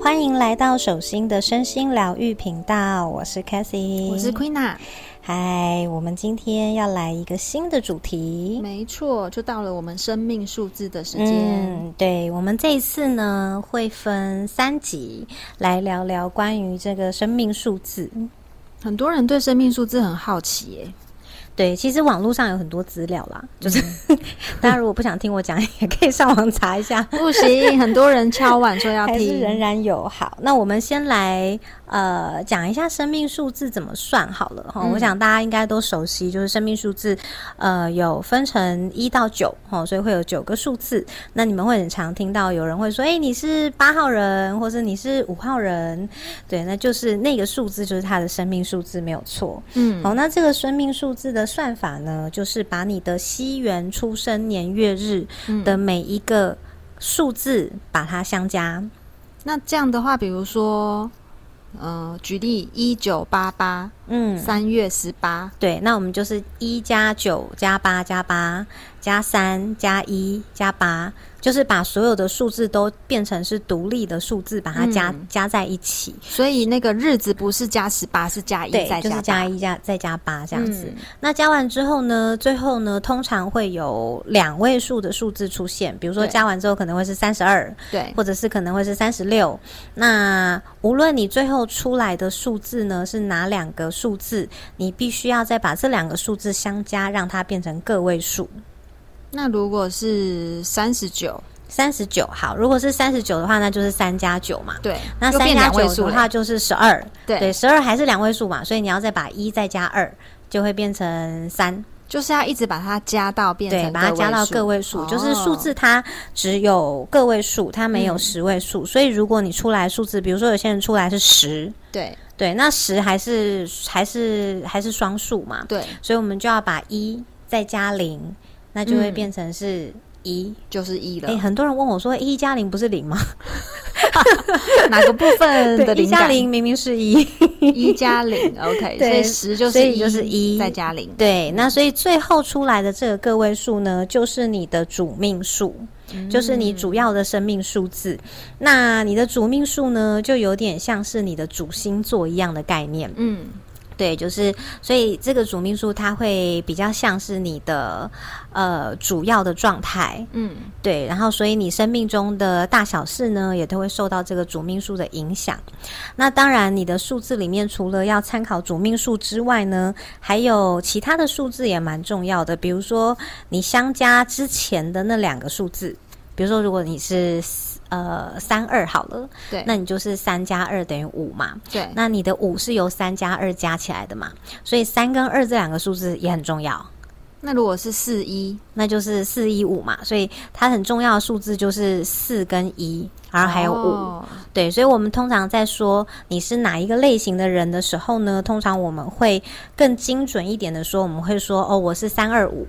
欢迎来到手心的身心疗愈频道，我是 c a t h y 我是 Queena。嗨，我们今天要来一个新的主题，没错，就到了我们生命数字的时间。嗯，对，我们这一次呢会分三集来聊聊关于这个生命数字。很多人对生命数字很好奇，耶。对，其实网络上有很多资料啦，就是 大家如果不想听我讲，也可以上网查一下。不行，很多人敲碗说要 听，仍然有。好，那我们先来。呃，讲一下生命数字怎么算好了哈。我想大家应该都熟悉，就是生命数字，呃，有分成一到九哈，所以会有九个数字。那你们会很常听到有人会说，哎，你是八号人，或者你是五号人，对，那就是那个数字就是他的生命数字没有错。嗯，好，那这个生命数字的算法呢，就是把你的西元出生年月日的每一个数字把它相加。那这样的话，比如说。呃，举例一九八八，嗯，三月十八，对，那我们就是一加九加八加八加三加一加八。就是把所有的数字都变成是独立的数字，把它加加在一起。所以那个日子不是加十八，是加一再加就是加一加再加八这样子。那加完之后呢，最后呢，通常会有两位数的数字出现。比如说加完之后可能会是三十二，对，或者是可能会是三十六。那无论你最后出来的数字呢是哪两个数字，你必须要再把这两个数字相加，让它变成个位数。那如果是三十九，三十九好，如果是三十九的话，那就是三加九嘛。对，那三加九的话就是十二。对，对，十二还是两位数嘛，所以你要再把一再加二，就会变成三。就是要一直把它加到变成，对，把它加到个位数。就是数字它只有个位数，它没有十位数。所以如果你出来数字，比如说有些人出来是十，对对，那十还是还是还是双数嘛。对，所以我们就要把一再加零。那就会变成是一，就是一了。哎，很多人问我说：“一加零不是零吗？” 哪个部分的零加零明明是一，一加零，OK，所以十就是一，就是一再加零。对，那所以最后出来的这个个位数呢，就是你的主命数，就是你主要的生命数字。那你的主命数呢，就有点像是你的主星座一样的概念。嗯。对，就是所以这个主命数它会比较像是你的呃主要的状态，嗯，对，然后所以你生命中的大小事呢，也都会受到这个主命数的影响。那当然，你的数字里面除了要参考主命数之外呢，还有其他的数字也蛮重要的，比如说你相加之前的那两个数字，比如说如果你是。呃，三二好了，对，那你就是三加二等于五嘛，对，那你的五是由三加二加起来的嘛，所以三跟二这两个数字也很重要。那如果是四一，那就是四一五嘛，所以它很重要的数字就是四跟一，然后还有五，对，所以我们通常在说你是哪一个类型的人的时候呢，通常我们会更精准一点的说，我们会说哦，我是三二五。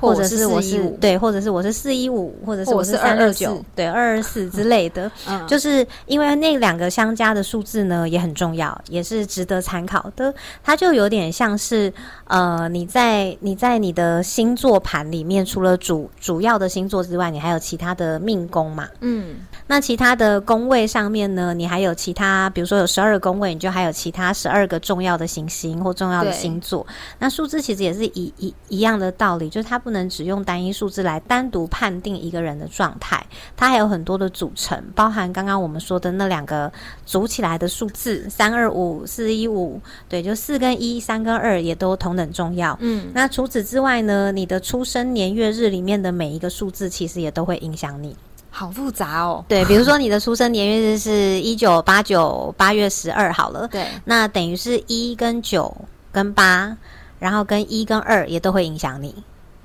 或者是我是对，或者是我是四一五，或者是我是三二九，对二二四之类的，就是因为那两个相加的数字呢也很重要，也是值得参考的。它就有点像是呃，你在你在你的星座盘里面，除了主主要的星座之外，你还有其他的命宫嘛？嗯，那其他的宫位上面呢，你还有其他，比如说有十二宫位，你就还有其他十二个重要的行星或重要的星座。那数字其实也是一一一样的道理，就是它。不能只用单一数字来单独判定一个人的状态，它还有很多的组成，包含刚刚我们说的那两个组起来的数字三二五四一五，对，就四跟一，三跟二也都同等重要。嗯，那除此之外呢，你的出生年月日里面的每一个数字，其实也都会影响你。好复杂哦。对，比如说你的出生年月日是一九八九八月十二，好了，对，那等于是一跟九跟八，然后跟一跟二也都会影响你。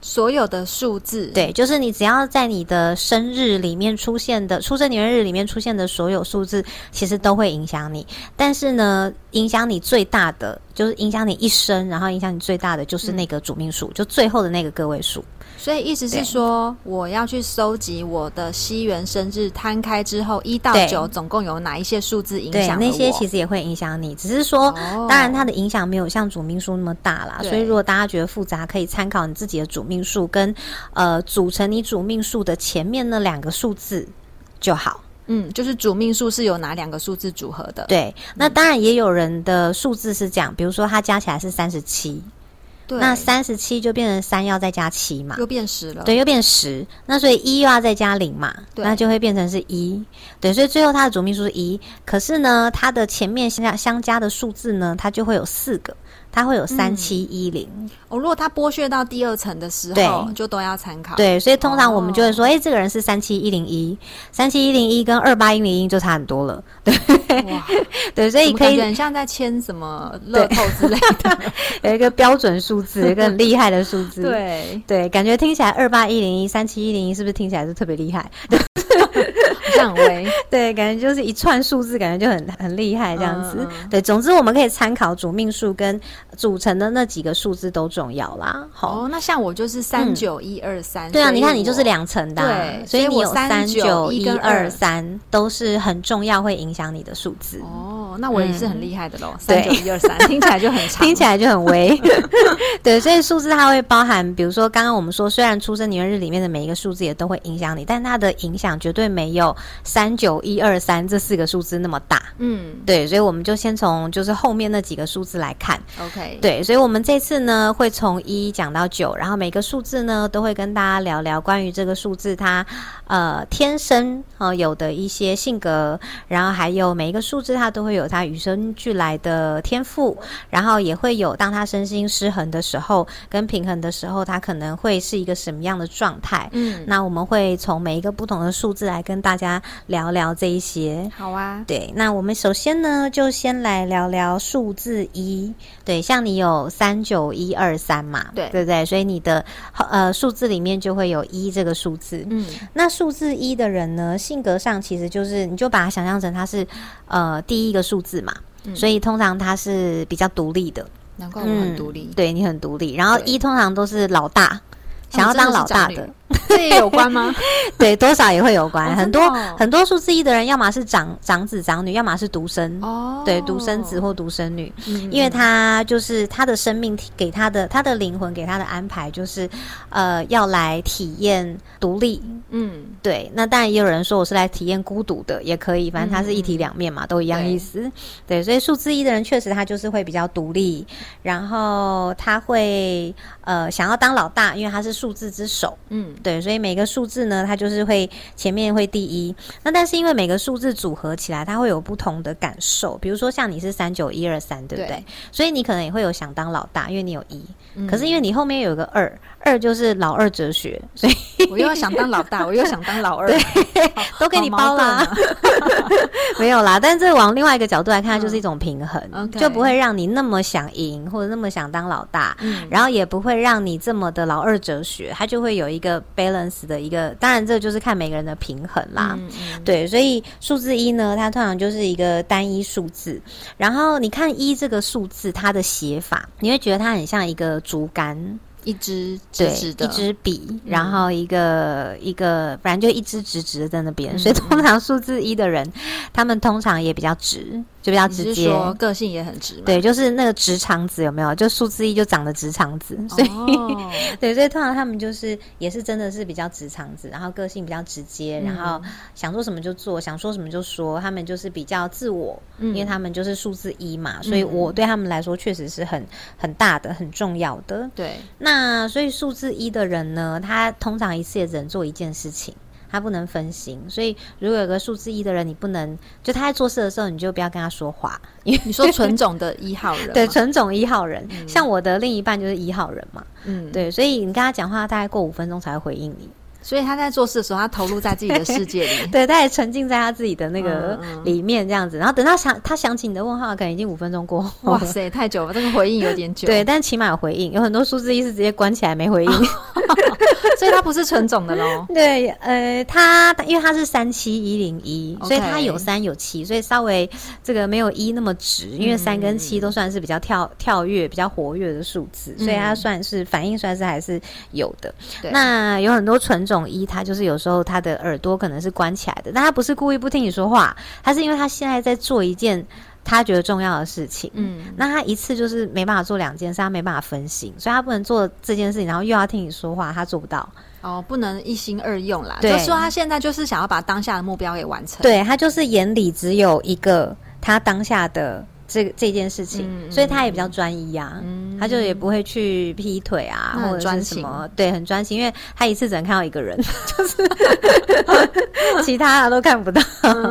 所有的数字，对，就是你只要在你的生日里面出现的出生年月日里面出现的所有数字，其实都会影响你。但是呢，影响你最大的就是影响你一生，然后影响你最大的就是那个主命数，就最后的那个个位数。所以意思是说，我要去收集我的西元生日摊开之后一到九总共有哪一些数字影响那些其实也会影响你，只是说，当然它的影响没有像主命数那么大啦。所以如果大家觉得复杂，可以参考你自己的主命数跟呃组成你主命数的前面那两个数字就好。嗯，就是主命数是由哪两个数字组合的？对，那当然也有人的数字是这样，比如说它加起来是三十七。那三十七就变成三要再加七嘛，又变十了。对，又变十。那所以一又要再加零嘛，那就会变成是一。对，所以最后它的主秘数是一。可是呢，它的前面相相加的数字呢，它就会有四个。它会有三七一零哦，如果它剥削到第二层的时候，就都要参考。对，所以通常我们就会说，哎，这个人是三七一零一，三七一零一跟二八一零一就差很多了。对，哇，对，所以可以很像在签什么乐透之类的，有一个标准数字，一个很厉害的数字。对，对，感觉听起来二八一零一、三七一零一是不是听起来是特别厉害？对。降维 对，感觉就是一串数字，感觉就很很厉害这样子。对，总之我们可以参考主命数跟组成的那几个数字都重要啦。好，那像我就是三九一二三，对啊，你看你就是两层的，对，所以你有三九一二三都是很重要，会影响你的数字。哦，那我也是很厉害的喽。三九一二三听起来就很长，听起来就很微。对，所以数字它会包含，比如说刚刚我们说，虽然出生年月日里面的每一个数字也都会影响你，但它的影响绝对没有。三九一二三这四个数字那么大，嗯，对，所以我们就先从就是后面那几个数字来看，OK，对，所以我们这次呢会从一讲到九，然后每个数字呢都会跟大家聊聊关于这个数字它呃天生呃有的一些性格，然后还有每一个数字它都会有它与生俱来的天赋，然后也会有当他身心失衡的时候跟平衡的时候，它可能会是一个什么样的状态，嗯，那我们会从每一个不同的数字来跟大家。聊聊这一些，好啊。对，那我们首先呢，就先来聊聊数字一。对，像你有三九一二三嘛，对，对不对？所以你的呃数字里面就会有一这个数字。嗯，那数字一的人呢，性格上其实就是，你就把它想象成他是呃第一个数字嘛，所以通常他是比较独立的。难怪我很独立，对你很独立。然后一通常都是老大。想要当老大的，这也有关吗？对，多少也会有关。很多很多数字一的人，要么是长长子长女，要么是独生。哦，对，独生子或独生女，因为他就是他的生命给他的，他的灵魂给他的安排就是，呃，要来体验独立。嗯，对。那当然也有人说我是来体验孤独的，也可以。反正他是一体两面嘛，都一样意思。对，所以数字一的人确实他就是会比较独立，然后他会呃想要当老大，因为他是。数字之首，嗯，对，所以每个数字呢，它就是会前面会第一。那但是因为每个数字组合起来，它会有不同的感受。比如说像你是三九一二三，对不对？所以你可能也会有想当老大，因为你有一。可是因为你后面有个二，二就是老二哲学，所以我又要想当老大，我又想当老二，对，都给你包啦。没有啦，但是往另外一个角度来看，就是一种平衡，就不会让你那么想赢或者那么想当老大，嗯然后也不会让你这么的老二哲学，它就会有一个 balance 的一个。当然，这就是看每个人的平衡啦。对，所以数字一呢，它通常就是一个单一数字。然后你看一这个数字，它的写法，你会觉得它很像一个。竹竿，一支直直的，一支笔，然后一个一个，反正就一支直直的在那边。所以通常数字一的人，他们通常也比较直。就比较直接，个性也很直。对，就是那个直肠子有没有？就数字一就长得直肠子，所以 对，所以通常他们就是也是真的是比较直肠子，然后个性比较直接，然后想做什么就做，想说什么就说。他们就是比较自我，因为他们就是数字一嘛，所以我对他们来说确实是很很大的、很重要的。对，那所以数字一的人呢，他通常一次也只能做一件事情。他不能分心，所以如果有个数字一的人，你不能就他在做事的时候，你就不要跟他说话，因 为你说纯种的一号人，对，纯种一号人，像我的另一半就是一号人嘛，嗯，对，所以你跟他讲话，大概过五分钟才会回应你。所以他在做事的时候，他投入在自己的世界里，对，他也沉浸在他自己的那个里面这样子。然后等到想他想起你的问号，可能已经五分钟过。哇塞，太久了，这个回应有点久。对，但起码有回应。有很多数字一是直接关起来没回应，所以他不是纯种的喽。对，呃，他因为他是三七一零一，所以他有三有七，所以稍微这个没有一那么直。因为三跟七都算是比较跳跳跃、比较活跃的数字，所以它算是反应算是还是有的。那有很多纯种。种一，他就是有时候他的耳朵可能是关起来的，但他不是故意不听你说话，他是因为他现在在做一件他觉得重要的事情。嗯，那他一次就是没办法做两件事，他没办法分心，所以他不能做这件事情，然后又要听你说话，他做不到。哦，不能一心二用啦。就说他现在就是想要把当下的目标给完成。对他就是眼里只有一个他当下的。这这件事情，所以他也比较专一啊，他就也不会去劈腿啊，或者是什么，对，很专心，因为他一次只能看到一个人，就是 其他的都看不到。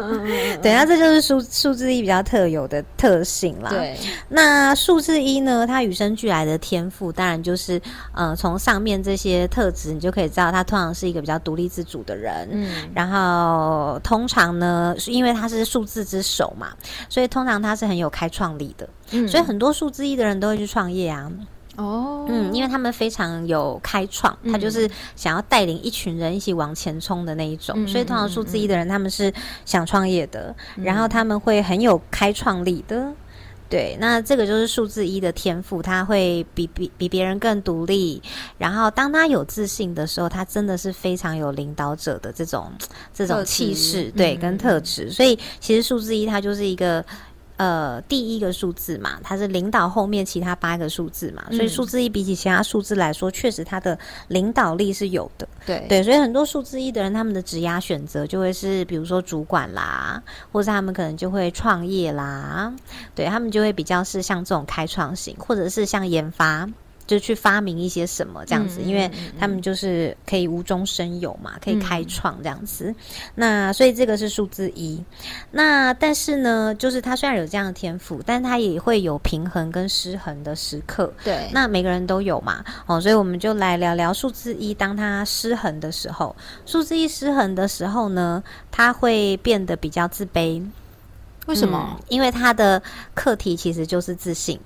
对，那这就是数数字一比较特有的特性啦。对，那数字一呢，他与生俱来的天赋，当然就是呃，从上面这些特质，你就可以知道，他通常是一个比较独立自主的人。嗯，然后通常呢，是因为他是数字之首嘛，所以通常他是很有开。创立的，所以很多数字一的人都会去创业啊。哦，嗯，因为他们非常有开创，他就是想要带领一群人一起往前冲的那一种。所以通常数字一的人他们是想创业的，然后他们会很有开创力的。对，那这个就是数字一的天赋，他会比比比别人更独立。然后当他有自信的时候，他真的是非常有领导者的这种这种气势，对，跟特质。所以其实数字一他就是一个。呃，第一个数字嘛，它是领导后面其他八个数字嘛，所以数字一比起其他数字来说，确实它的领导力是有的。对对，所以很多数字一的人，他们的职压选择就会是，比如说主管啦，或者他们可能就会创业啦，对他们就会比较是像这种开创型，或者是像研发。就去发明一些什么这样子，因为他们就是可以无中生有嘛，可以开创这样子。那所以这个是数字一。那但是呢，就是他虽然有这样的天赋，但他也会有平衡跟失衡的时刻。对，那每个人都有嘛。哦，所以我们就来聊聊数字一，当他失衡的时候，数字一失衡的时候呢，他会变得比较自卑。为什么？因为他的课题其实就是自信。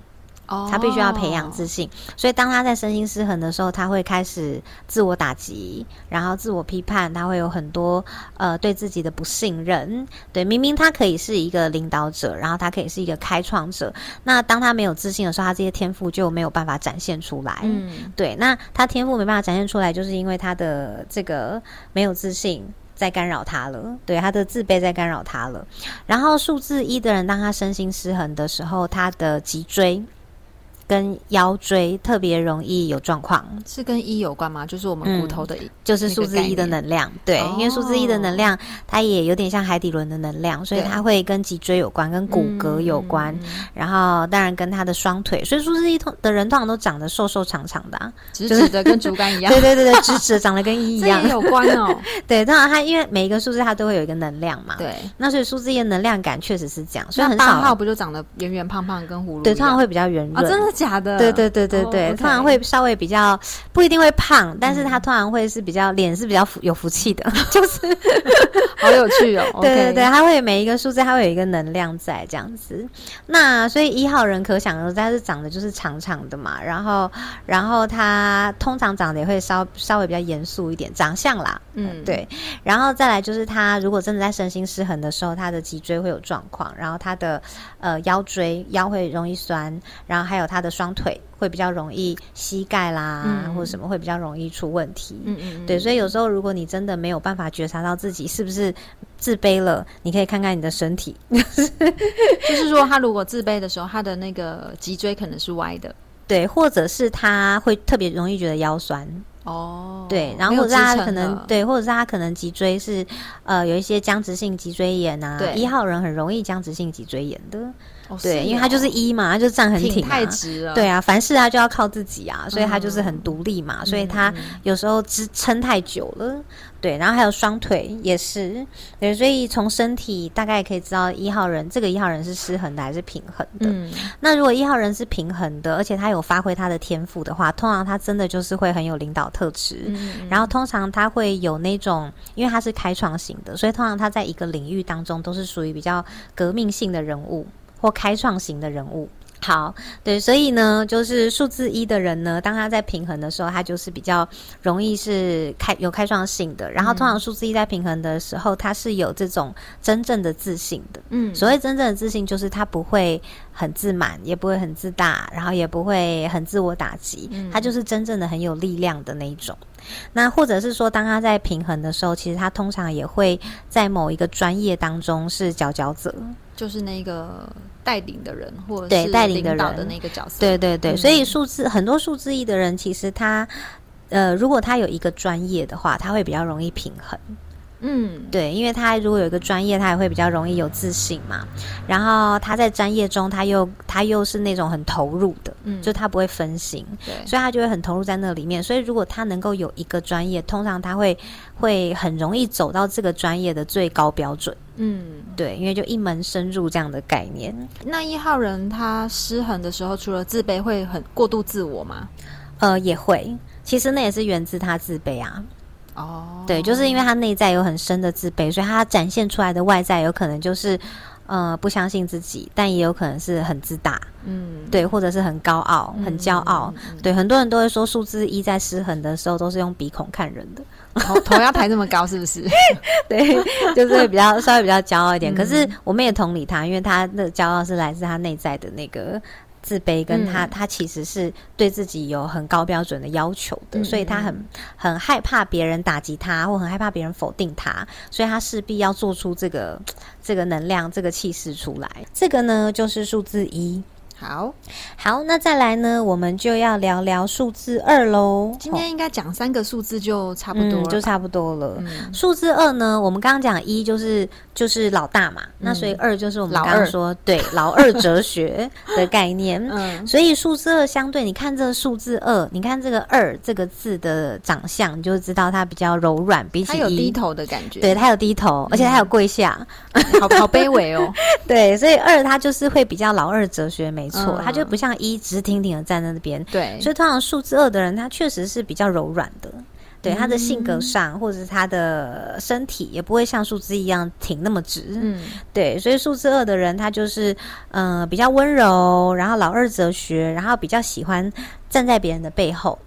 他必须要培养自信，所以当他在身心失衡的时候，他会开始自我打击，然后自我批判，他会有很多呃对自己的不信任。对，明明他可以是一个领导者，然后他可以是一个开创者，那当他没有自信的时候，他这些天赋就没有办法展现出来。嗯，对，那他天赋没办法展现出来，就是因为他的这个没有自信在干扰他了，对，他的自卑在干扰他了。然后数字一的人，当他身心失衡的时候，他的脊椎。跟腰椎特别容易有状况，是跟一有关吗？就是我们骨头的，就是数字一的能量，对，因为数字一的能量，它也有点像海底轮的能量，所以它会跟脊椎有关，跟骨骼有关，然后当然跟他的双腿，所以数字一通的人通常都长得瘦瘦长长的，直直的跟竹竿一样，对对对对，直直的长得跟一一样，有关哦。对，当然它因为每一个数字它都会有一个能量嘛，对，那所以数字一的能量感确实是这样，所以很少。号不就长得圆圆胖胖跟葫芦，对，通常会比较圆润，真的。假的，对对对对对，通常会稍微比较不一定会胖，但是他通常会是比较脸是比较有福气的，就是 好有趣哦。对对对，他会每一个数字，他会有一个能量在这样子。那所以一号人可想而知，他是长得就是长长的嘛，然后然后他通常长得也会稍稍微比较严肃一点，长相啦，嗯对。然后再来就是他如果真的在身心失衡的时候，他的脊椎会有状况，然后他的呃腰椎腰会容易酸，然后还有他的。双腿会比较容易膝盖啦，或者什么会比较容易出问题。嗯嗯，对，所以有时候如果你真的没有办法觉察到自己是不是自卑了，你可以看看你的身体，就是说他如果自卑的时候，他的那个脊椎可能是歪的，对，或者是他会特别容易觉得腰酸。哦，对，然后或者他可能对，或者是他可能脊椎是呃有一些僵直性脊椎炎啊，一号人很容易僵直性脊椎炎的。对，因为他就是一嘛，他就站很挺，太直了。对啊，凡事他就要靠自己啊，所以他就是很独立嘛，所以他有时候支撑太久了。对，然后还有双腿也是，对，所以从身体大概可以知道一号人这个一号人是失衡的还是平衡的。嗯，那如果一号人是平衡的，而且他有发挥他的天赋的话，通常他真的就是会很有领导特质。嗯，然后通常他会有那种，因为他是开创型的，所以通常他在一个领域当中都是属于比较革命性的人物或开创型的人物。好，对，所以呢，就是数字一的人呢，当他在平衡的时候，他就是比较容易是开有开创性的。然后，通常数字一在平衡的时候，他是有这种真正的自信的。嗯，所谓真正的自信，就是他不会很自满，也不会很自大，然后也不会很自我打击。嗯，他就是真正的很有力量的那一种。那或者是说，当他在平衡的时候，其实他通常也会在某一个专业当中是佼佼者，就是那个。带领的人，或者是带领的人的那个角色，对对对，所以数字很多数字一的人，其实他，呃，如果他有一个专业的话，他会比较容易平衡。嗯，对，因为他如果有一个专业，他也会比较容易有自信嘛。然后他在专业中，他又他又是那种很投入的，嗯，就他不会分心，对，所以他就会很投入在那里面。所以如果他能够有一个专业，通常他会会很容易走到这个专业的最高标准。嗯，对，因为就一门深入这样的概念。那一号人他失衡的时候，除了自卑，会很过度自我吗？呃，也会。其实那也是源自他自卑啊。哦，对，就是因为他内在有很深的自卑，所以他展现出来的外在有可能就是，呃，不相信自己，但也有可能是很自大，嗯，对，或者是很高傲、很骄傲，对，很多人都会说数字一在失衡的时候都是用鼻孔看人的，头头要抬这么高，是不是？对，就是比较稍微比较骄傲一点，可是我们也同理他，因为他的骄傲是来自他内在的那个。自卑跟他，他其实是对自己有很高标准的要求的，所以他很很害怕别人打击他，或很害怕别人否定他，所以他势必要做出这个这个能量、这个气势出来。这个呢，就是数字一。好好，那再来呢？我们就要聊聊数字二喽。今天应该讲三个数字就差不多，就差不多了。数字二呢，我们刚刚讲一就是就是老大嘛，那所以二就是我们刚刚说对老二哲学的概念。嗯，所以数字二相对，你看这个数字二，你看这个二这个字的长相，你就知道它比较柔软，比起它有低头的感觉。对，它有低头，而且它有跪下，好好卑微哦。对，所以二它就是会比较老二哲学美。没错，他就不像一直挺挺的站在那边。对，所以通常数字二的人，他确实是比较柔软的。对，他的性格上，或者是他的身体，也不会像数字一样挺那么直。嗯，对，所以数字二的人，他就是嗯比较温柔，然后老二哲学，然后比较喜欢站在别人的背后。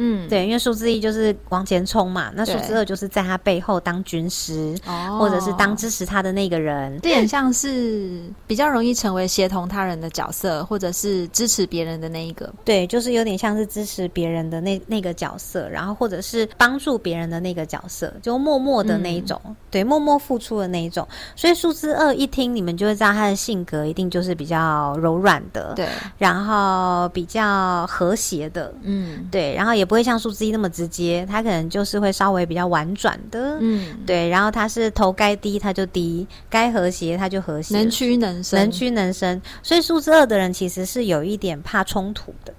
嗯，对，因为数字一就是往前冲嘛，那数字二就是在他背后当军师，或者是当支持他的那个人，这很像是比较容易成为协同他人的角色，或者是支持别人的那一个。对，就是有点像是支持别人的那那个角色，然后或者是帮助别人的那个角色，就默默的那一种，对，默默付出的那一种。所以数字二一听，你们就会知道他的性格一定就是比较柔软的，对，然后比较和谐的，嗯，对，然后也。不会像数字一那么直接，他可能就是会稍微比较婉转的，嗯，对。然后他是头该低他就低，该和谐他就和谐，能屈能伸，能屈能伸。所以数字二的人其实是有一点怕冲突的。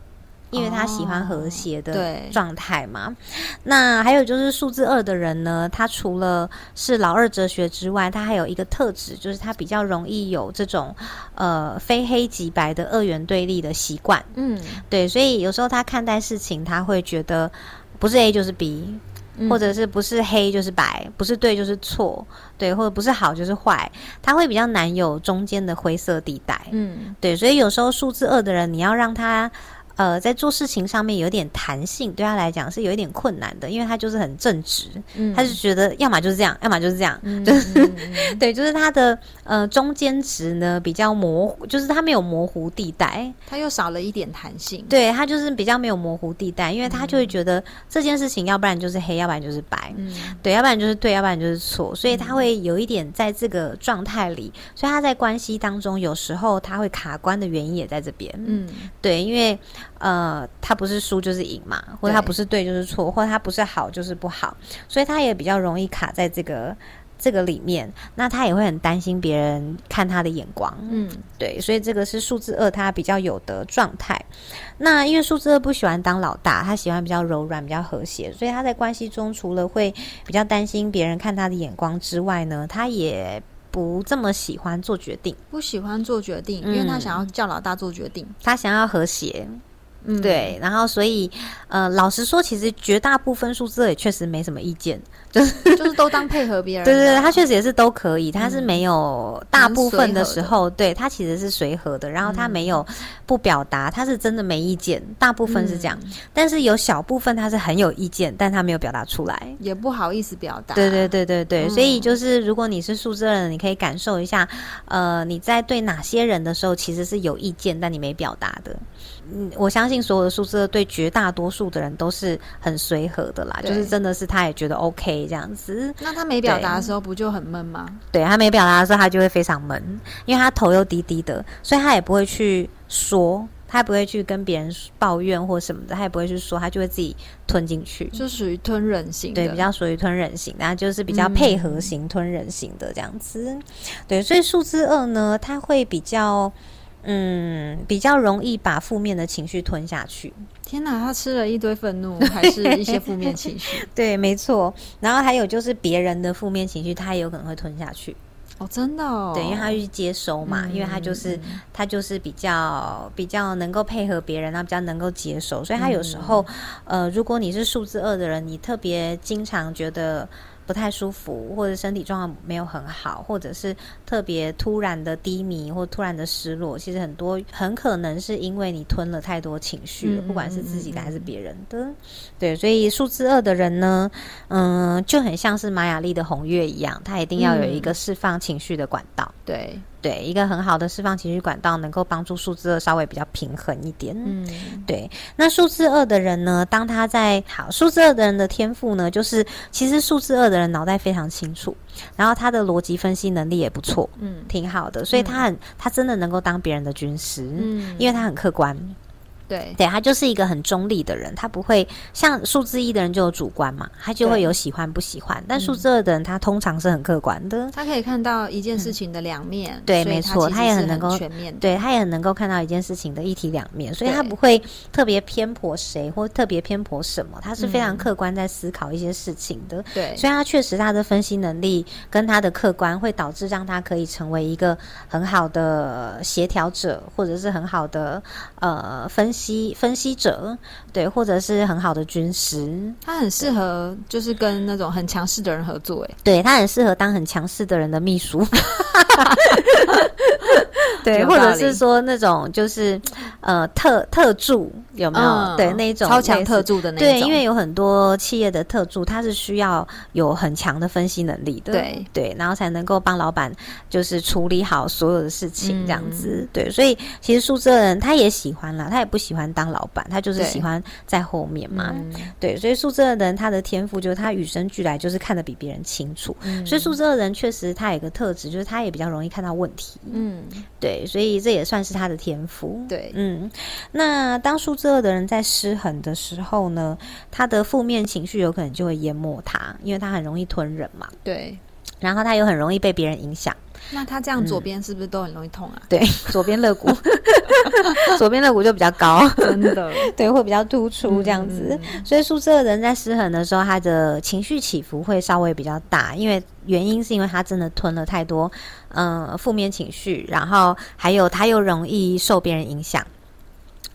因为他喜欢和谐的状态嘛，那还有就是数字二的人呢，他除了是老二哲学之外，他还有一个特质，就是他比较容易有这种呃非黑即白的二元对立的习惯。嗯，对，所以有时候他看待事情，他会觉得不是 A 就是 B，或者是不是黑就是白，不是对就是错，对，或者不是好就是坏，他会比较难有中间的灰色地带。嗯，对，所以有时候数字二的人，你要让他。呃，在做事情上面有点弹性，对他来讲是有一点困难的，因为他就是很正直，他就觉得要么就是这样，要么就是这样，就是 对，就是他的呃中间值呢比较模糊，就是他没有模糊地带，他又少了一点弹性，对他就是比较没有模糊地带，因为他就会觉得这件事情要不然就是黑，要不然就是白，对，要不然就是对，要不然就是错，所以他会有一点在这个状态里，所以他在关系当中有时候他会卡关的原因也在这边，嗯，对，因为。呃，他不是输就是赢嘛，或者他不是对就是错，或者他不是好就是不好，所以他也比较容易卡在这个这个里面，那他也会很担心别人看他的眼光。嗯，对，所以这个是数字二他比较有的状态。那因为数字二不喜欢当老大，他喜欢比较柔软、比较和谐，所以他在关系中除了会比较担心别人看他的眼光之外呢，他也不这么喜欢做决定，不喜欢做决定，因为他想要叫老大做决定，他想要和谐。嗯，对，然后所以，呃，老实说，其实绝大部分数字也确实没什么意见，就是 就是都当配合别人。对对对，他确实也是都可以，他是没有大部分的时候，对他其实是随和的，然后他没有不表达，他是真的没意见，大部分是这样。但是有小部分他是很有意见，但他没有表达出来，也不好意思表达。对对对对对，所以就是如果你是数字人，你可以感受一下，呃，你在对哪些人的时候其实是有意见，但你没表达的。嗯，我相信所有的数字对绝大多数的人都是很随和的啦，就是真的是他也觉得 OK 这样子。那他没表达的时候不就很闷吗？对他没表达的时候，他就会非常闷，因为他头又低低的，所以他也不会去说，他也不会去跟别人抱怨或什么的，他也不会去说，他就会自己吞进去，就属于吞人型，对，比较属于吞人型，然后就是比较配合型吞人型的这样子。对，所以数字二呢，他会比较。嗯，比较容易把负面的情绪吞下去。天哪，他吃了一堆愤怒，还是一些负面情绪？对，没错。然后还有就是别人的负面情绪，他也有可能会吞下去。哦，真的？哦。对，因为他去接收嘛，因为他就是他就是比较比较能够配合别人，他比较能够接受，所以他有时候，呃，如果你是数字二的人，你特别经常觉得。不太舒服，或者身体状况没有很好，或者是特别突然的低迷或突然的失落，其实很多很可能是因为你吞了太多情绪了，不管是自己的还是别人的。对，所以数字二的人呢，嗯，就很像是玛雅丽的红月一样，他一定要有一个释放情绪的管道。对。对，一个很好的释放情绪管道，能够帮助数字二稍微比较平衡一点。嗯，对。那数字二的人呢，当他在好数字二的人的天赋呢，就是其实数字二的人脑袋非常清楚，然后他的逻辑分析能力也不错，嗯，挺好的，所以他很他真的能够当别人的军师，嗯，因为他很客观。对，对他就是一个很中立的人，他不会像数字一的人就有主观嘛，他就会有喜欢不喜欢。但数字二的人，他通常是很客观的，他可以看到一件事情的两面。对，没错，他也很能够全面。对他也很能够看到一件事情的一体两面，所以他不会特别偏颇谁或特别偏颇什么，他是非常客观在思考一些事情的。对，所以他确实他的分析能力跟他的客观会导致让他可以成为一个很好的协调者，或者是很好的呃分析分析。者对，或者是很好的军师，他很适合就是跟那种很强势的人合作，哎，对他很适合当很强势的人的秘书，对，或者是说那种就是呃特特助有没有？对，那种超强特助的那种，对，因为有很多企业的特助，他是需要有很强的分析能力的，对。对，然后才能够帮老板就是处理好所有的事情这样子，对，所以其实数字人他也喜欢啦，他也不喜欢当老板。他就是喜欢在后面嘛，对，所以数字的人他的天赋就是他与生俱来就是看得比别人清楚，所以数字的人确实他有一个特质，就是他也比较容易看到问题，嗯，对，所以这也算是他的天赋，对，嗯，那当数字二的人在失衡的时候呢，他的负面情绪有可能就会淹没他，因为他很容易吞忍嘛，对，然后他又很容易被别人影响。那他这样左边是不是都很容易痛啊？对，左边肋骨，左边肋骨就比较高，真的，对，会比较突出这样子。所以宿舍的人在失衡的时候，他的情绪起伏会稍微比较大，因为原因是因为他真的吞了太多嗯负面情绪，然后还有他又容易受别人影响。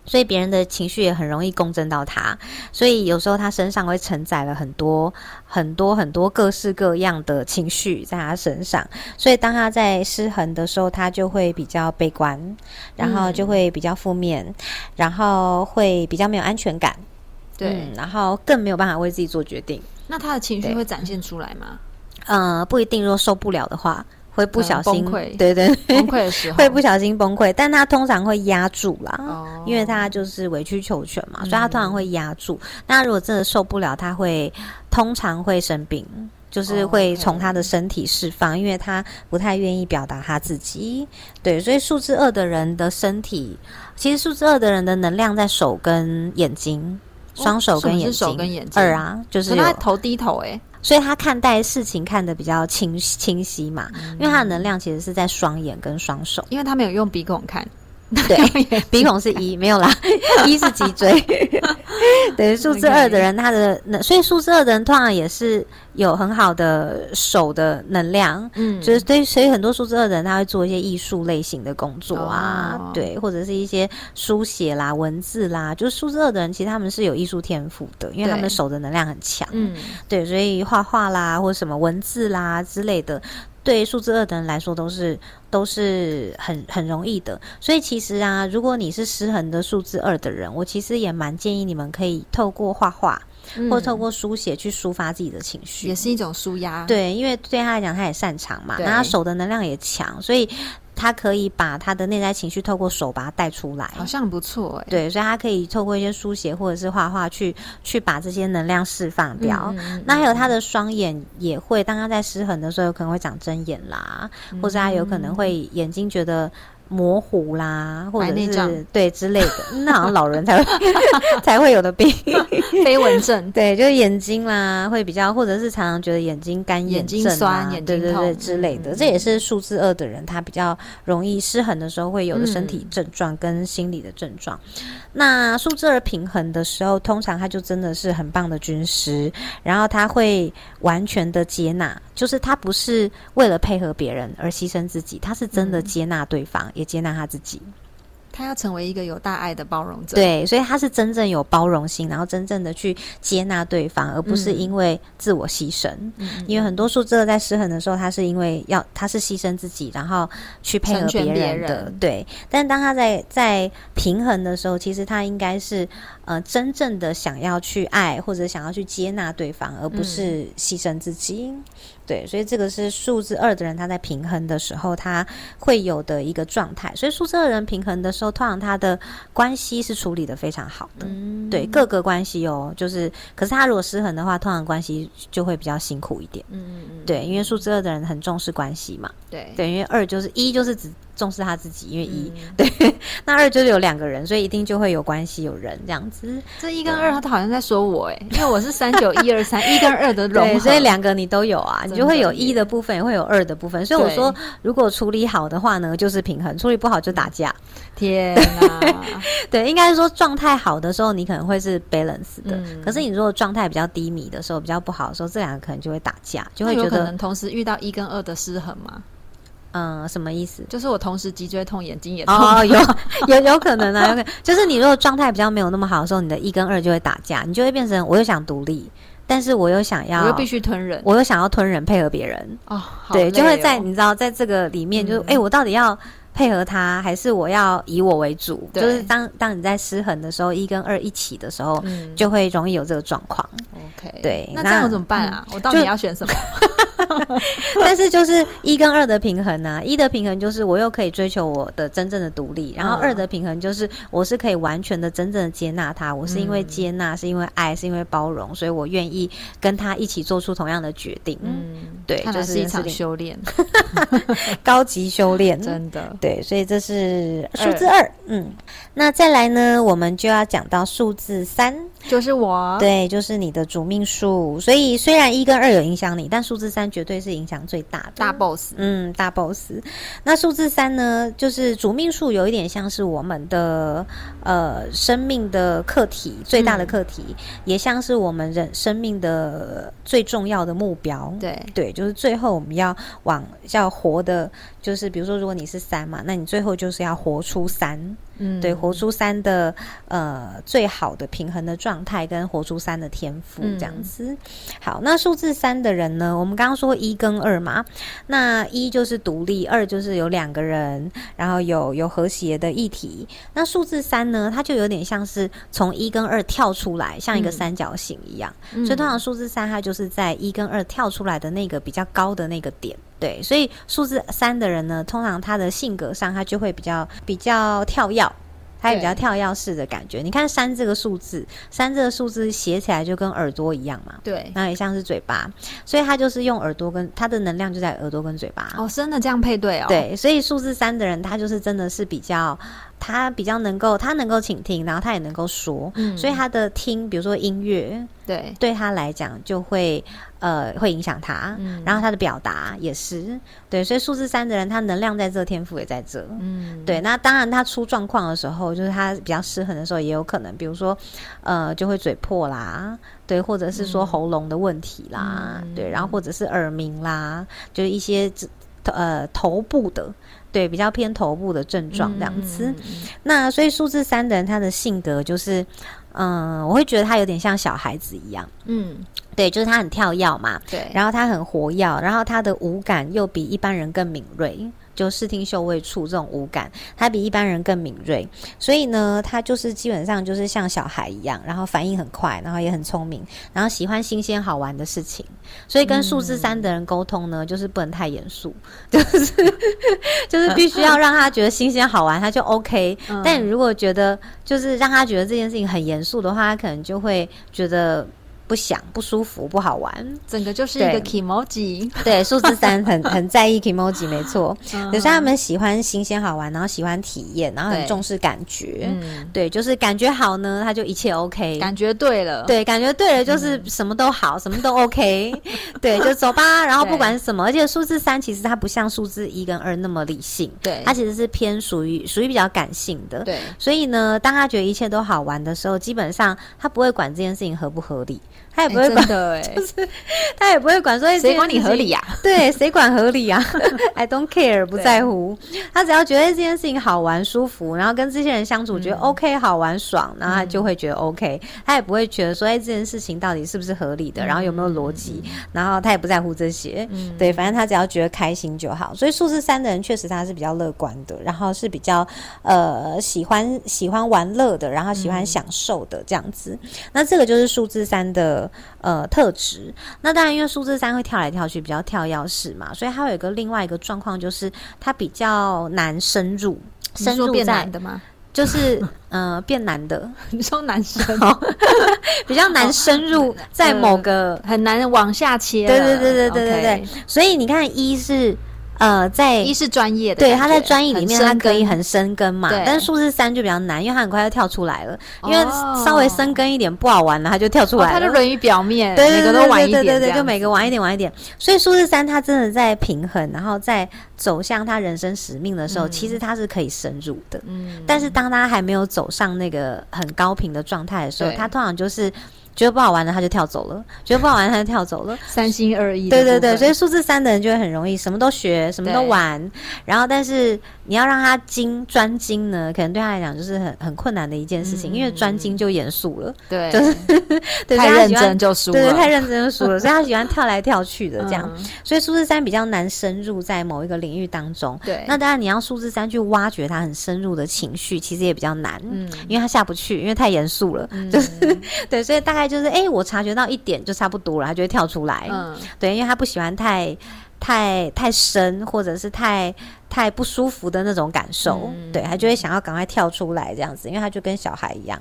所以别人的情绪也很容易共振到他，所以有时候他身上会承载了很多很多很多各式各样的情绪在他身上，所以当他在失衡的时候，他就会比较悲观，然后就会比较负面，然后会比较没有安全感，对，然后更没有办法为自己做决定。那他的情绪会展现出来吗？呃，不一定，若受不了的话。会不小心崩溃，对对，崩溃的时 候会不小心崩溃，但他通常会压住啦，因为他就是委曲求全嘛，所以他通常会压住。那如果真的受不了，他会通常会生病，就是会从他的身体释放，因为他不太愿意表达他自己。对，所以数字二的人的身体，其实数字二的人的能量在手跟眼睛，双手跟眼睛，手跟眼睛二啊，就是他头低头哎。所以他看待事情看得比较清清晰嘛，因为他的能量其实是在双眼跟双手，因为他没有用鼻孔看。对，鼻孔是。一，没有啦，一是脊椎。对，数字二的人，他的那所以数字二的人通常也是有很好的手的能量，嗯，就是对，所以很多数字二的人他会做一些艺术类型的工作啊，对，或者是一些书写啦、文字啦，就是数字二的人其实他们是有艺术天赋的，因为他们手的能量很强，嗯，对，所以画画啦或者什么文字啦之类的。对数字二的人来说，都是都是很很容易的。所以其实啊，如果你是失衡的数字二的人，我其实也蛮建议你们可以透过画画或透过书写去抒发自己的情绪，也是一种舒压。对，因为对他来讲，他也擅长嘛，那他手的能量也强，所以。他可以把他的内在情绪透过手把它带出来，好像不错哎。对，所以他可以透过一些书写或者是画画去去把这些能量释放掉。那还有他的双眼也会，当他在失衡的时候，有可能会长针眼啦，或者他有可能会眼睛觉得。模糊啦，或者是对之类的，那好像老人才会 才会有的病，飞蚊症。对，就是眼睛啦，会比较，或者是常常觉得眼睛干、眼睛酸、眼睛痛之类的。这也是数字二的人，他比较容易失衡的时候会有的身体症状跟心理的症状。那数字二平衡的时候，通常他就真的是很棒的军师，然后他会完全的接纳，就是他不是为了配合别人而牺牲自己，他是真的接纳对方。也接纳他自己，他要成为一个有大爱的包容者。对，所以他是真正有包容心，然后真正的去接纳对方，而不是因为自我牺牲。因为很多数字在失衡的时候，他是因为要他是牺牲自己，然后去配合别人的。对，但当他在在平衡的时候，其实他应该是呃真正的想要去爱或者想要去接纳对方，而不是牺牲自己。对，所以这个是数字二的人，他在平衡的时候，他会有的一个状态。所以数字二人平衡的时候，通常他的关系是处理的非常好的。对，各个关系哦，就是，可是他如果失衡的话，通常关系就会比较辛苦一点。嗯嗯嗯。对，因为数字二的人很重视关系嘛。对。对，因为二就是一，就是只重视他自己，因为一对，那二就是有两个人，所以一定就会有关系，有人这样子。这一跟二，他好像在说我哎，因为我是三九一二三，一跟二的融合，所以两个你都有啊。你就会有一的部分，也会有二的部分，所以我说，如果处理好的话呢，就是平衡；处理不好就打架。天啊！对，应该是说状态好的时候，你可能会是 balance 的。可是你如果状态比较低迷的时候，比较不好的时候，这两个可能就会打架，就会觉得同时遇到一跟二的失衡吗？嗯，什么意思？就是我同时脊椎痛，眼睛也痛。哦，有 有有可能啊，有可能。就是你如果状态比较没有那么好的时候，你的一跟二就会打架，你就会变成我又想独立。但是我又想要，我又必须吞人，我又想要吞人配合别人哦，对，就会在你知道，在这个里面，就是哎，我到底要配合他，还是我要以我为主？就是当当你在失衡的时候，一跟二一起的时候，就会容易有这个状况。OK，对，那这样怎么办啊？我到底要选什么？但是就是一跟二的平衡啊？一的平衡就是我又可以追求我的真正的独立，然后二的平衡就是我是可以完全的、真正的接纳他。我是因为接纳，是因为爱，是因为包容，所以我愿意跟他一起做出同样的决定。嗯，对，就是一场修炼，高级修炼，真的。对，所以这是数字二。嗯，那再来呢，我们就要讲到数字三，就是我，对，就是你的主命数。所以虽然一跟二有影响你，但数字三。绝对是影响最大的大 boss，嗯，大 boss。那数字三呢，就是主命数，有一点像是我们的呃生命的课题，最大的课题，也像是我们人生命的最重要的目标。对对，就是最后我们要往要活的，就是比如说，如果你是三嘛，那你最后就是要活出三。嗯，对，活出三的呃最好的平衡的状态，跟活出三的天赋这样子。好，那数字三的人呢？我们刚刚说一跟二嘛，那一就是独立，二就是有两个人，然后有有和谐的议题。那数字三呢？它就有点像是从一跟二跳出来，像一个三角形一样。所以通常数字三它就是在一跟二跳出来的那个比较高的那个点。对，所以数字三的人呢，通常他的性格上，他就会比较比较跳跃，他也比较跳跃式的感觉。你看三这个数字，三这个数字写起来就跟耳朵一样嘛，对，那也像是嘴巴，所以他就是用耳朵跟他的能量就在耳朵跟嘴巴。哦，真的这样配对哦。对，所以数字三的人，他就是真的是比较，他比较能够，他能够倾听，然后他也能够说，所以他的听，比如说音乐，对，对他来讲就会。呃会影响他，然后他的表达也是对，所以数字三的人他能量在这，天赋也在这，嗯，对。那当然他出状况的时候，就是他比较失衡的时候，也有可能，比如说呃就会嘴破啦，对，或者是说喉咙的问题啦，对，然后或者是耳鸣啦，就是一些呃头部的。对，比较偏头部的症状这样子。那所以数字三的人，他的性格就是，嗯，我会觉得他有点像小孩子一样。嗯，对，就是他很跳跃嘛。对，然后他很活跃，然后他的五感又比一般人更敏锐。就视听嗅味触这种五感，他比一般人更敏锐，所以呢，他就是基本上就是像小孩一样，然后反应很快，然后也很聪明，然后喜欢新鲜好玩的事情。所以跟数字三的人沟通呢，就是不能太严肃，就 是就是必须要让他觉得新鲜好玩，他就 OK。但你如果觉得就是让他觉得这件事情很严肃的话，他可能就会觉得。不想不舒服不好玩，整个就是一个 emoji。对，数字三很 很在意 emoji，没错。有时候他们喜欢新鲜好玩，然后喜欢体验，然后很重视感觉。嗯，对，就是感觉好呢，他就一切 OK。感觉对了，对，感觉对了，就是什么都好，什么都 OK。对，就走吧。然后不管什么，而且数字三其实它不像数字一跟二那么理性，对，它其实是偏属于属于比较感性的。对，所以呢，当他觉得一切都好玩的时候，基本上他不会管这件事情合不合理。他也不会管，就是他也不会管，说谁管你合理呀？对，谁管合理呀？I don't care，不在乎。他只要觉得这件事情好玩、舒服，然后跟这些人相处觉得 OK、好玩、爽，然后他就会觉得 OK。他也不会觉得说，哎，这件事情到底是不是合理的，然后有没有逻辑，然后他也不在乎这些。对，反正他只要觉得开心就好。所以数字三的人确实他是比较乐观的，然后是比较呃喜欢喜欢玩乐的，然后喜欢享受的这样子。那这个就是数字三的。呃，特质。那当然，因为数字三会跳来跳去，比较跳钥匙嘛，所以它有一个另外一个状况，就是它比较难深入。深入变难的吗？就是呃，变难的。你说男生 比较难深入，在某个很难往下切。对对对对对对对。所以你看，一是。呃，在一是专业的，对，他在专业里面，他可以很深耕嘛。但是数字三就比较难，因为他很快就跳出来了。因为稍微深耕一点不好玩了，他就跳出来了。他就沦于表面，对每个都玩一点，对对，就每个玩一点玩一点。所以数字三他真的在平衡，然后在走向他人生使命的时候，其实他是可以深入的。嗯，但是当他还没有走上那个很高频的状态的时候，他通常就是。觉得不好玩的他就跳走了，觉得不好玩他就跳走了，三心二意。对对对，所以数字三的人就会很容易什么都学，什么都玩，然后但是你要让他精专精呢，可能对他来讲就是很很困难的一件事情，因为专精就严肃了，对，就是 太认真就输了，对，太认真就输了，所以他喜欢跳来跳去的这样，所以数字三比较难深入在某一个领域当中。对，那当然你要数字三去挖掘他很深入的情绪，其实也比较难，嗯，因为他下不去，因为太严肃了，就是对，所以大概。就是哎，我察觉到一点就差不多了，他就会跳出来。嗯，对，因为他不喜欢太、太、太深，或者是太。太不舒服的那种感受，对他就会想要赶快跳出来这样子，因为他就跟小孩一样。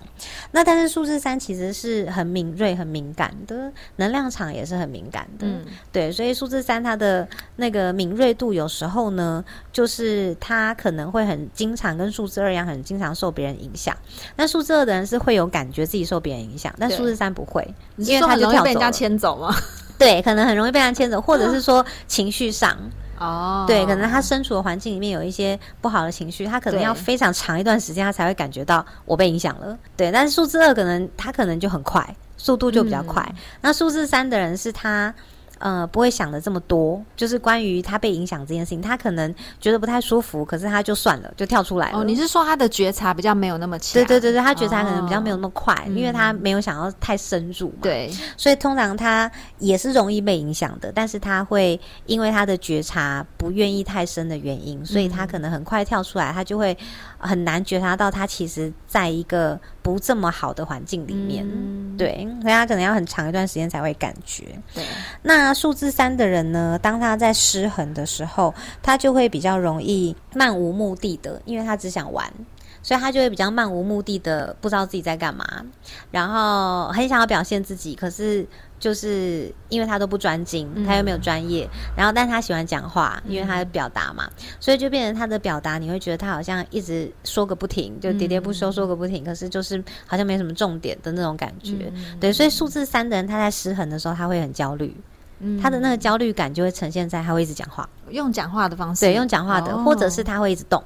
那但是数字三其实是很敏锐、很敏感的，能量场也是很敏感的。对，所以数字三它的那个敏锐度有时候呢，就是他可能会很经常跟数字二一样，很经常受别人影响。那数字二的人是会有感觉自己受别人影响，但数字三不会，因为他就被人家牵走吗？对，可能很容易被人牵走，或者是说情绪上。哦，对，可能他身处的环境里面有一些不好的情绪，他可能要非常长一段时间，他才会感觉到我被影响了。对，但是数字二可能他可能就很快，速度就比较快。那数字三的人是他。呃，不会想的这么多，就是关于他被影响这件事情，他可能觉得不太舒服，可是他就算了，就跳出来了。哦，你是说他的觉察比较没有那么强？对对对对，他觉察可能比较没有那么快，因为他没有想要太深入嘛。对，所以通常他也是容易被影响的，但是他会因为他的觉察不愿意太深的原因，所以他可能很快跳出来，他就会很难觉察到他其实在一个。不这么好的环境里面，对，所以他可能要很长一段时间才会感觉。对，那数字三的人呢？当他在失衡的时候，他就会比较容易漫无目的的，因为他只想玩。所以他就会比较漫无目的的，不知道自己在干嘛，然后很想要表现自己，可是就是因为他都不专精，他又没有专业，然后但他喜欢讲话，因为他的表达嘛，所以就变成他的表达，你会觉得他好像一直说个不停，就喋喋不休说个不停，可是就是好像没什么重点的那种感觉。对，所以数字三的人他在失衡的时候，他会很焦虑。他的那个焦虑感就会呈现在他会一直讲话，用讲话的方式，对，用讲话的，或者是他会一直动。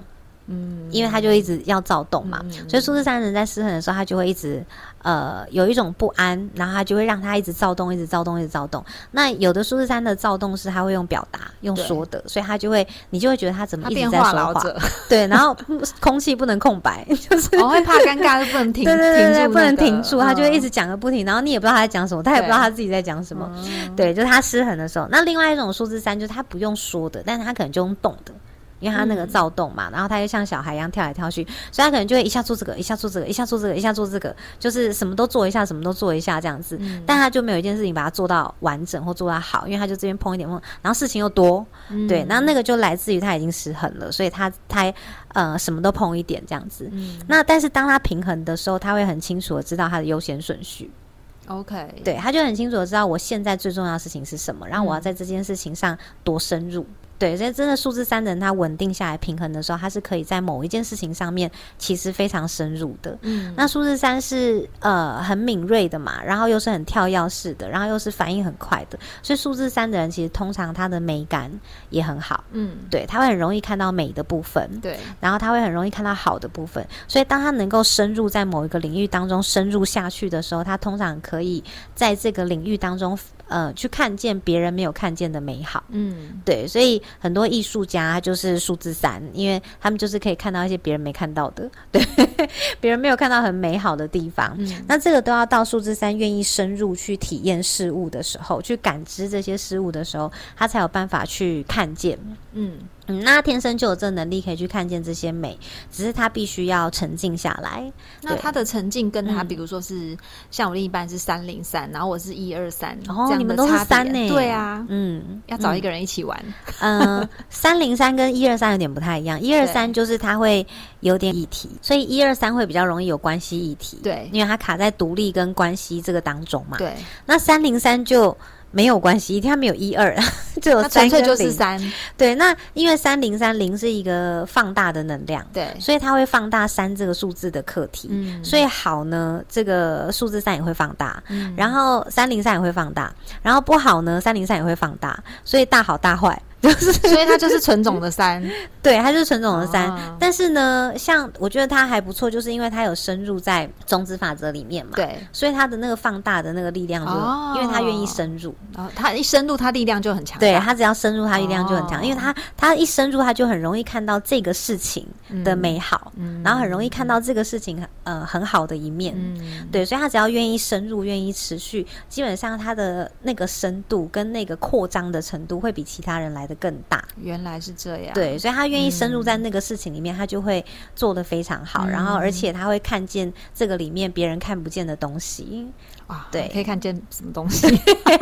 嗯，因为他就一直要躁动嘛，所以数字三人在失衡的时候，他就会一直呃有一种不安，然后他就会让他一直躁动，一直躁动，一直躁动。那有的数字三的躁动是他会用表达、用说的，所以他就会你就会觉得他怎么一直在说话，对，然 后空气不能空白，就是我会怕尴尬，就不能停，对对对对，不能停住，他就会一直讲个不停，然后你也不知道他在讲什么，他也不知道他自己在讲什么，对，就是他失衡的时候。那另外一种数字三就是他不用说的，但是他可能就用动的。因为他那个躁动嘛，然后他又像小孩一样跳来跳去，所以他可能就会一下做这个，一下做这个，一下做这个，一下做这个，就是什么都做一下，什么都做一下这样子。但他就没有一件事情把它做到完整或做到好，因为他就这边碰一点碰，然后事情又多，对，那那个就来自于他已经失衡了，所以他他呃什么都碰一点这样子。那但是当他平衡的时候，他会很清楚的知道他的优先顺序。OK，对，他就很清楚的知道我现在最重要的事情是什么，然后我要在这件事情上多深入。对，所以真的数字三的人，他稳定下来、平衡的时候，他是可以在某一件事情上面其实非常深入的。嗯，那数字三是呃很敏锐的嘛，然后又是很跳跃式的，然后又是反应很快的，所以数字三的人其实通常他的美感也很好。嗯，对，他会很容易看到美的部分。对，然后他会很容易看到好的部分，所以当他能够深入在某一个领域当中深入下去的时候，他通常可以在这个领域当中。呃，去看见别人没有看见的美好，嗯，对，所以很多艺术家就是数字三，因为他们就是可以看到一些别人没看到的，对，别人没有看到很美好的地方，嗯，那这个都要到数字三愿意深入去体验事物的时候，去感知这些事物的时候，他才有办法去看见，嗯。嗯，那天生就有这能力可以去看见这些美，只是他必须要沉静下来。那他的沉静跟他，比如说是像我另一半是三零三，然后我是一二三，哦，你们都是三呢？对啊，嗯，要找一个人一起玩。嗯，三零三跟一二三有点不太一样，一二三就是他会有点议题，所以一二三会比较容易有关系议题。对，因为他卡在独立跟关系这个当中嘛。对，那三零三就。没有关系，他没有一二，只有三就是三。对，那因为三零三零是一个放大的能量，对，所以它会放大三这个数字的课题。嗯，所以好呢，这个数字三也会放大，嗯，然后三零三也会放大，然后不好呢，三零三也会放大，所以大好大坏。就是，所以它就是纯种的三，对，它就是纯种的三。但是呢，像我觉得它还不错，就是因为它有深入在种子法则里面嘛，对，所以它的那个放大的那个力量，就因为它愿意深入，然它一深入，它力量就很强。对，它只要深入，它力量就很强，因为它它一深入，它就很容易看到这个事情的美好，然后很容易看到这个事情呃很好的一面。对，所以它只要愿意深入，愿意持续，基本上它的那个深度跟那个扩张的程度会比其他人来。的更大，原来是这样。对，所以他愿意深入在那个事情里面，他就会做的非常好。然后，而且他会看见这个里面别人看不见的东西。啊，对，可以看见什么东西？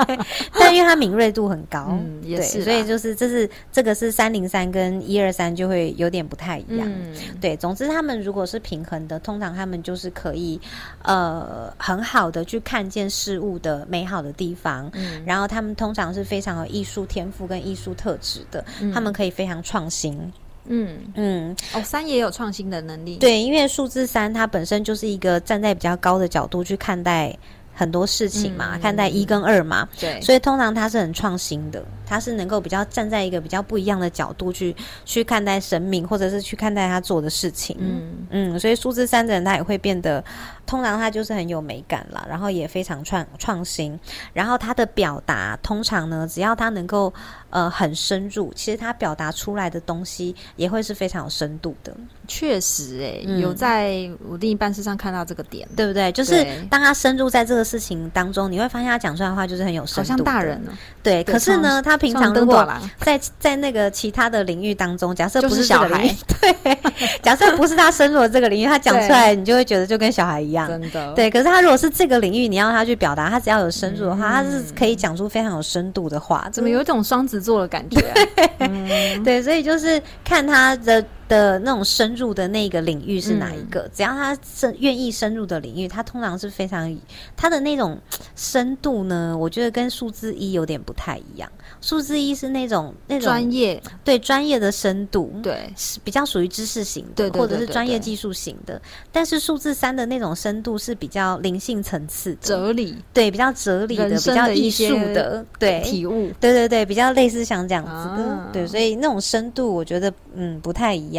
但因为他敏锐度很高，嗯，也是，所以就是这是这个是三零三跟一二三就会有点不太一样。对，总之他们如果是平衡的，通常他们就是可以呃很好的去看见事物的美好的地方。嗯，然后他们通常是非常有艺术天赋跟艺术特质的，他们可以非常创新。嗯嗯，哦，三也有创新的能力。对，因为数字三它本身就是一个站在比较高的角度去看待。很多事情嘛，看待一跟二嘛，对，所以通常他是很创新的，他是能够比较站在一个比较不一样的角度去去看待生命，或者是去看待他做的事情。嗯嗯，所以数字三的人他也会变得，通常他就是很有美感了，然后也非常创创新，然后他的表达通常呢，只要他能够呃很深入，其实他表达出来的东西也会是非常有深度的。确实，哎，有在我另一半身上看到这个点，对不对？就是当他深入在这个事情当中，你会发现他讲出来的话就是很有深度，好像大人呢。对，可是呢，他平常如果在在那个其他的领域当中，假设不是小孩，对，假设不是他深入了这个领域，他讲出来，你就会觉得就跟小孩一样，真的。对，可是他如果是这个领域，你要他去表达，他只要有深入的话，他是可以讲出非常有深度的话。怎么有一种双子座的感觉？对，所以就是看他的。的那种深入的那个领域是哪一个？只要他深愿意深入的领域，他通常是非常他的那种深度呢，我觉得跟数字一有点不太一样。数字一是那种那种专业，对专业的深度，对。是比较属于知识型的，或者是专业技术型的。但是数字三的那种深度是比较灵性层次、哲理，对比较哲理的、比较艺术的，对。体悟，对对对，比较类似像这样子的，对，所以那种深度我觉得嗯不太一样，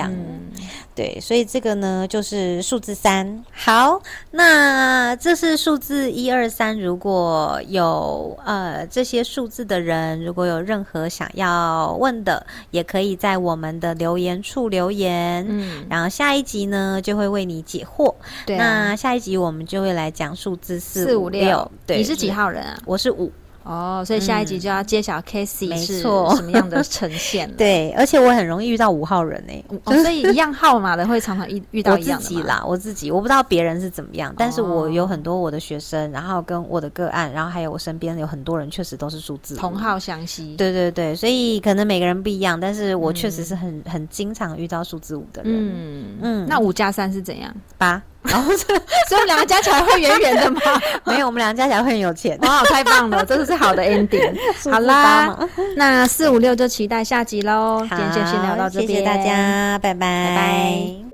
对，所以这个呢就是数字三。好，那这是数字一二三，如果有呃这些数字的人，如果有。任何想要问的，也可以在我们的留言处留言。嗯，然后下一集呢，就会为你解惑。对，那下一集我们就会来讲数字四五六。对，你是几号人啊？我是五。哦，所以下一集就要揭晓 K C 是什么样的呈现。对，而且我很容易遇到五号人诶，所以一样号码的会常常遇遇到 一样的。我自己啦，我自己我不知道别人是怎么样，但是我有很多我的学生，然后跟我的个案，然后还有我身边有很多人，确实都是数字同号相吸。对对对，所以可能每个人不一样，但是我确实是很很经常遇到数字五的人。嗯嗯，那五加三是怎样？八。然后，所以我们两个加起来会圆圆的吗？没有，我们两个加起来会很有钱。哇，太棒了，真的是好的 ending。好啦，那四五六就期待下集喽。今天就先聊到这边，谢谢大家，拜拜，拜拜。